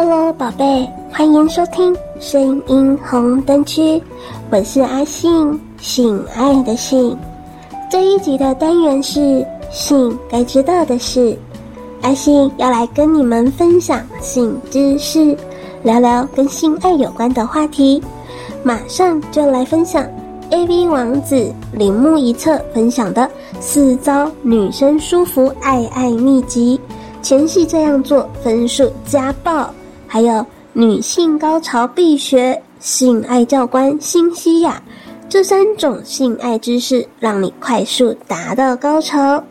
Hello，宝贝，欢迎收听声音红灯区，我是阿信，性爱的性。这一集的单元是性该知道的事，阿信要来跟你们分享性知识，聊聊跟性爱有关的话题。马上就来分享 AV 王子铃木一彻分享的四招女生舒服爱爱秘籍。前戏这样做，分数加爆。还有女性高潮必学，性爱教官新西亚，这三种性爱知识，让你快速达到高潮。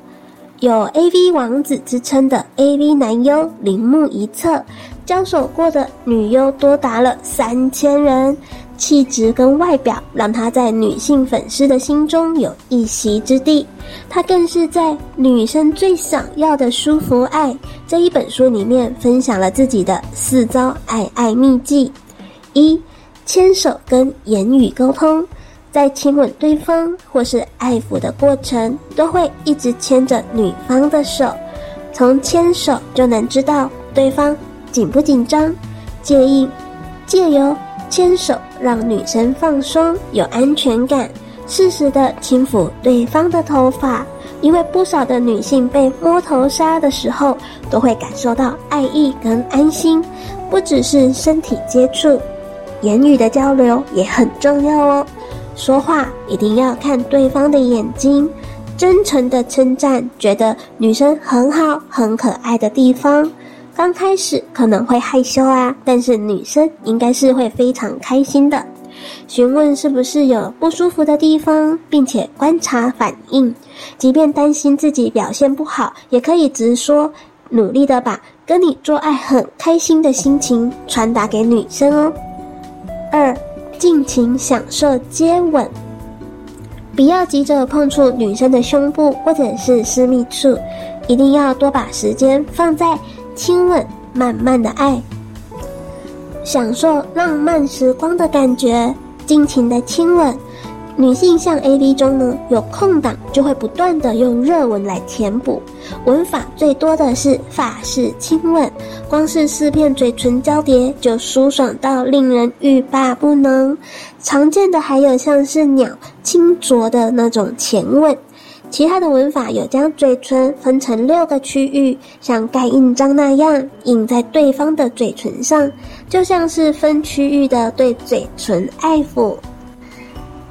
有 AV 王子之称的 AV 男优铃木一策，交手过的女优多达了三千人。气质跟外表让他在女性粉丝的心中有一席之地，他更是在《女生最想要的舒服爱》这一本书里面分享了自己的四招爱爱秘技：一、牵手跟言语沟通，在亲吻对方或是爱抚的过程，都会一直牵着女方的手，从牵手就能知道对方紧不紧张、介意，借由牵手让女生放松，有安全感，适时的轻抚对方的头发，因为不少的女性被摸头杀的时候，都会感受到爱意跟安心。不只是身体接触，言语的交流也很重要哦。说话一定要看对方的眼睛，真诚的称赞觉得女生很好、很可爱的地方。刚开始可能会害羞啊，但是女生应该是会非常开心的。询问是不是有不舒服的地方，并且观察反应。即便担心自己表现不好，也可以直说，努力的把跟你做爱很开心的心情传达给女生哦。二，尽情享受接吻，不要急着碰触女生的胸部或者是私密处，一定要多把时间放在。亲吻，慢慢的爱，享受浪漫时光的感觉，尽情的亲吻。女性像 AV 中呢，有空档就会不断的用热吻来填补。吻法最多的是法式亲吻，光是四片嘴唇交叠就舒爽到令人欲罢不能。常见的还有像是鸟轻啄的那种前吻。其他的吻法有将嘴唇分成六个区域，像盖印章那样印在对方的嘴唇上，就像是分区域的对嘴唇爱抚。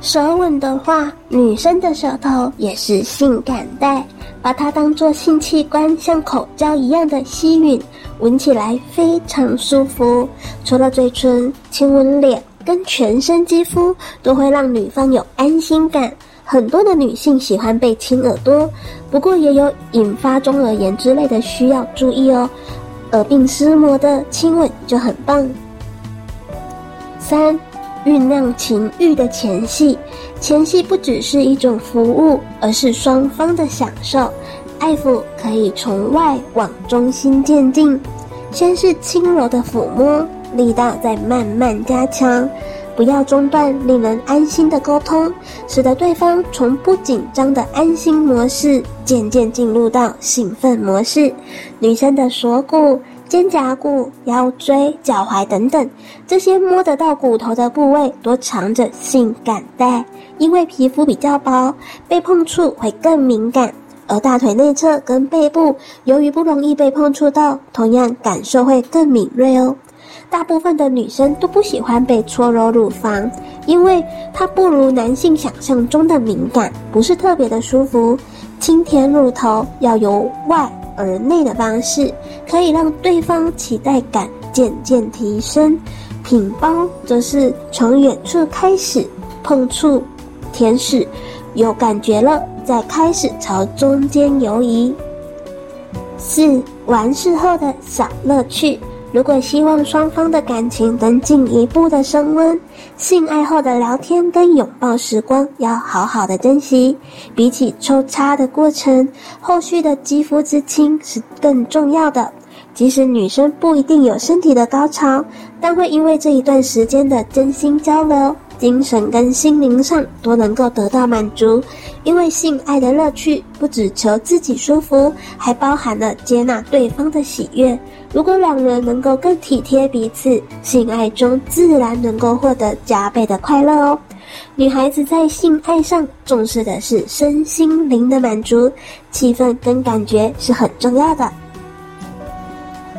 舌吻的话，女生的舌头也是性感带，把它当做性器官，像口交一样的吸吮，闻起来非常舒服。除了嘴唇，亲吻脸跟全身肌肤都会让女方有安心感。很多的女性喜欢被亲耳朵，不过也有引发中耳炎之类的需要注意哦。耳鬓厮磨的亲吻就很棒。三，酝酿情欲的前戏，前戏不只是一种服务，而是双方的享受。爱抚可以从外往中心渐进，先是轻柔的抚摸，力道再慢慢加强。不要中断令人安心的沟通，使得对方从不紧张的安心模式渐渐进入到兴奋模式。女生的锁骨、肩胛骨、腰椎、脚踝等等，这些摸得到骨头的部位都藏着性感带，因为皮肤比较薄，被碰触会更敏感。而大腿内侧跟背部，由于不容易被碰触到，同样感受会更敏锐哦。大部分的女生都不喜欢被搓揉乳房，因为它不如男性想象中的敏感，不是特别的舒服。轻舔乳头要由外而内的方式，可以让对方期待感渐渐提升。品包则是从远处开始碰触，舔舐，有感觉了，再开始朝中间游移。四，完事后的小乐趣。如果希望双方的感情能进一步的升温，性爱后的聊天跟拥抱时光要好好的珍惜。比起抽插的过程，后续的肌肤之亲是更重要的。即使女生不一定有身体的高潮，但会因为这一段时间的真心交流，精神跟心灵上都能够得到满足。因为性爱的乐趣不只求自己舒服，还包含了接纳对方的喜悦。如果两人能够更体贴彼此，性爱中自然能够获得加倍的快乐哦。女孩子在性爱上重视的是身心灵的满足，气氛跟感觉是很重要的。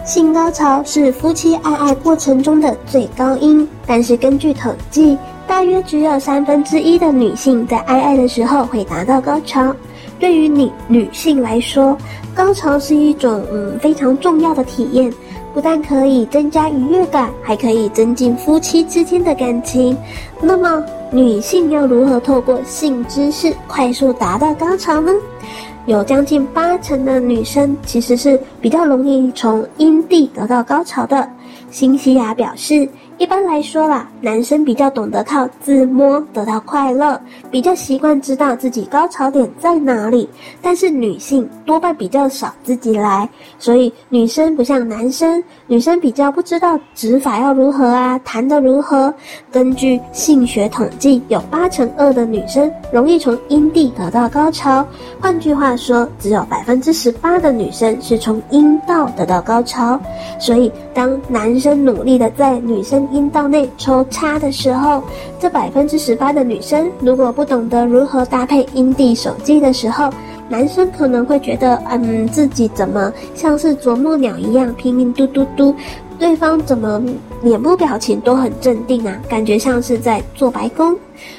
性高潮是夫妻爱爱过程中的最高音，但是根据统计，大约只有三分之一的女性在爱爱的时候会达到高潮。对于你女性来说，高潮是一种嗯非常重要的体验，不但可以增加愉悦感，还可以增进夫妻之间的感情。那么，女性要如何透过性知识快速达到高潮呢？有将近八成的女生其实是比较容易从阴蒂得到高潮的。辛西亚表示。一般来说啦，男生比较懂得靠自摸得到快乐，比较习惯知道自己高潮点在哪里。但是女性多半比较少自己来，所以女生不像男生，女生比较不知道指法要如何啊，弹得如何。根据性学统计，有八成二的女生容易从阴蒂得到高潮。换句话说，只有百分之十八的女生是从阴道得到高潮。所以，当男生努力的在女生阴道内抽插的时候，这百分之十八的女生如果不懂得如何搭配阴蒂手技的时候，男生可能会觉得，嗯，自己怎么像是啄木鸟一样拼命嘟嘟嘟，对方怎么脸部表情都很镇定啊，感觉像是在做白工。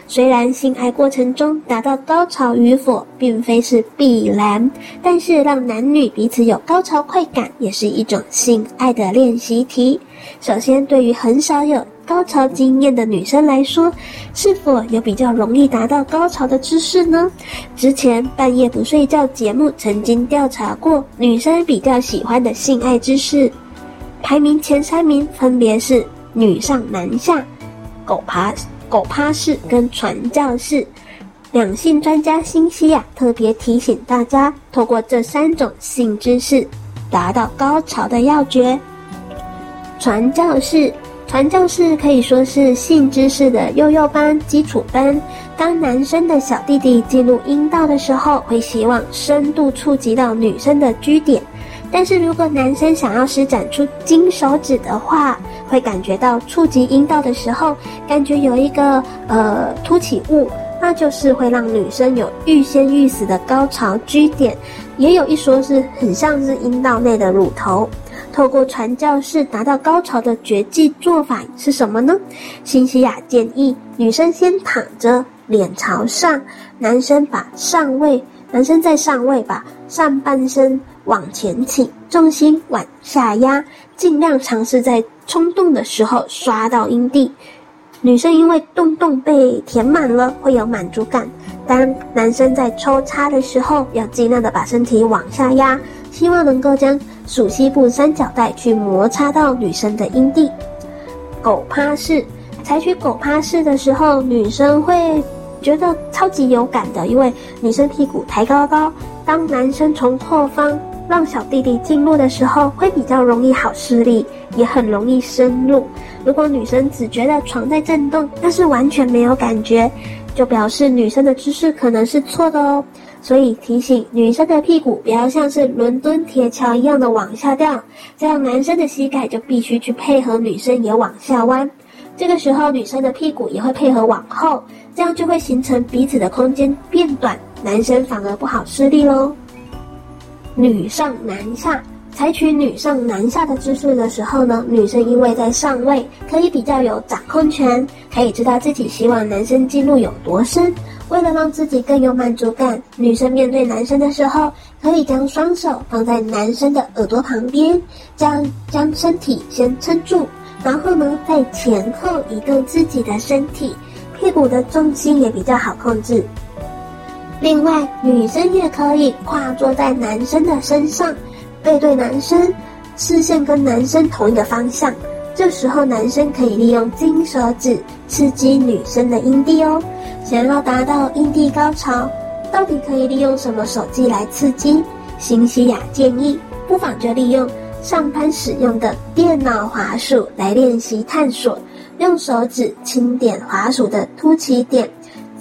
虽然性爱过程中达到高潮与否并非是必然，但是让男女彼此有高潮快感也是一种性爱的练习题。首先，对于很少有高潮经验的女生来说，是否有比较容易达到高潮的姿势呢？之前半夜不睡觉节目曾经调查过女生比较喜欢的性爱姿势，排名前三名分别是女上男下、狗爬狗趴式跟传教士。两性专家辛西亚特别提醒大家，透过这三种性姿势达到高潮的要诀。传教士，传教士可以说是性知识的幼幼班、基础班。当男生的小弟弟进入阴道的时候，会希望深度触及到女生的 G 点。但是如果男生想要施展出金手指的话，会感觉到触及阴道的时候，感觉有一个呃凸起物，那就是会让女生有欲仙欲死的高潮 G 点。也有一说是很像是阴道内的乳头。透过传教士达到高潮的绝技做法是什么呢？辛西亚建议女生先躺着，脸朝上，男生把上位，男生在上位，把上半身往前倾，重心往下压，尽量尝试在冲动的时候刷到阴蒂。女生因为洞洞被填满了，会有满足感。当男生在抽插的时候，要尽量的把身体往下压，希望能够将鼠蹊部三角带去摩擦到女生的阴蒂。狗趴式，采取狗趴式的时候，女生会觉得超级有感的，因为女生屁股抬高高，当男生从后方让小弟弟进入的时候，会比较容易好施力，也很容易深入。如果女生只觉得床在震动，但是完全没有感觉，就表示女生的姿势可能是错的哦。所以提醒女生的屁股不要像是伦敦铁桥一样的往下掉，这样男生的膝盖就必须去配合女生也往下弯。这个时候女生的屁股也会配合往后，这样就会形成彼此的空间变短，男生反而不好施力喽。女上男下。采取女上男下的姿势的时候呢，女生因为在上位，可以比较有掌控权，可以知道自己希望男生进入有多深。为了让自己更有满足感，女生面对男生的时候，可以将双手放在男生的耳朵旁边，这样将身体先撑住，然后呢，再前后移动自己的身体，屁股的重心也比较好控制。另外，女生也可以跨坐在男生的身上。背对男生，视线跟男生同一个方向。这时候，男生可以利用金手指刺激女生的阴蒂哦。想要达到阴蒂高潮，到底可以利用什么手技来刺激？辛西亚建议，不妨就利用上班使用的电脑滑鼠来练习探索。用手指轻点滑鼠的凸起点，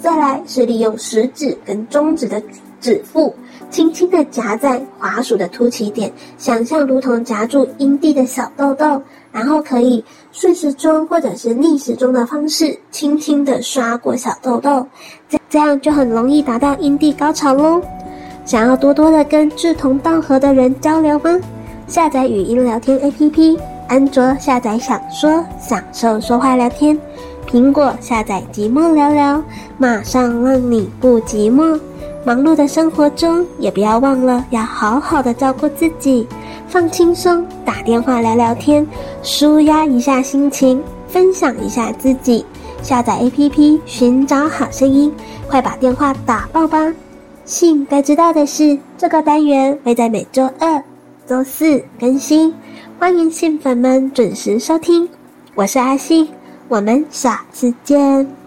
再来是利用食指跟中指的指腹，轻轻地夹在滑鼠的凸起点，想象如同夹住阴蒂的小豆豆，然后可以顺时钟或者是逆时钟的方式，轻轻地刷过小豆豆，这这样就很容易达到阴蒂高潮喽。想要多多的跟志同道合的人交流吗？下载语音聊天 APP。安卓下载享说，享受说话聊天；苹果下载寂寞聊聊，马上让你不寂寞。忙碌的生活中，也不要忘了要好好的照顾自己，放轻松，打电话聊聊天，舒压一下心情，分享一下自己。下载 APP，寻找好声音，快把电话打爆吧！性该知道的是，这个单元会在每周二、周四更新。欢迎性粉们准时收听，我是阿信，我们下次见。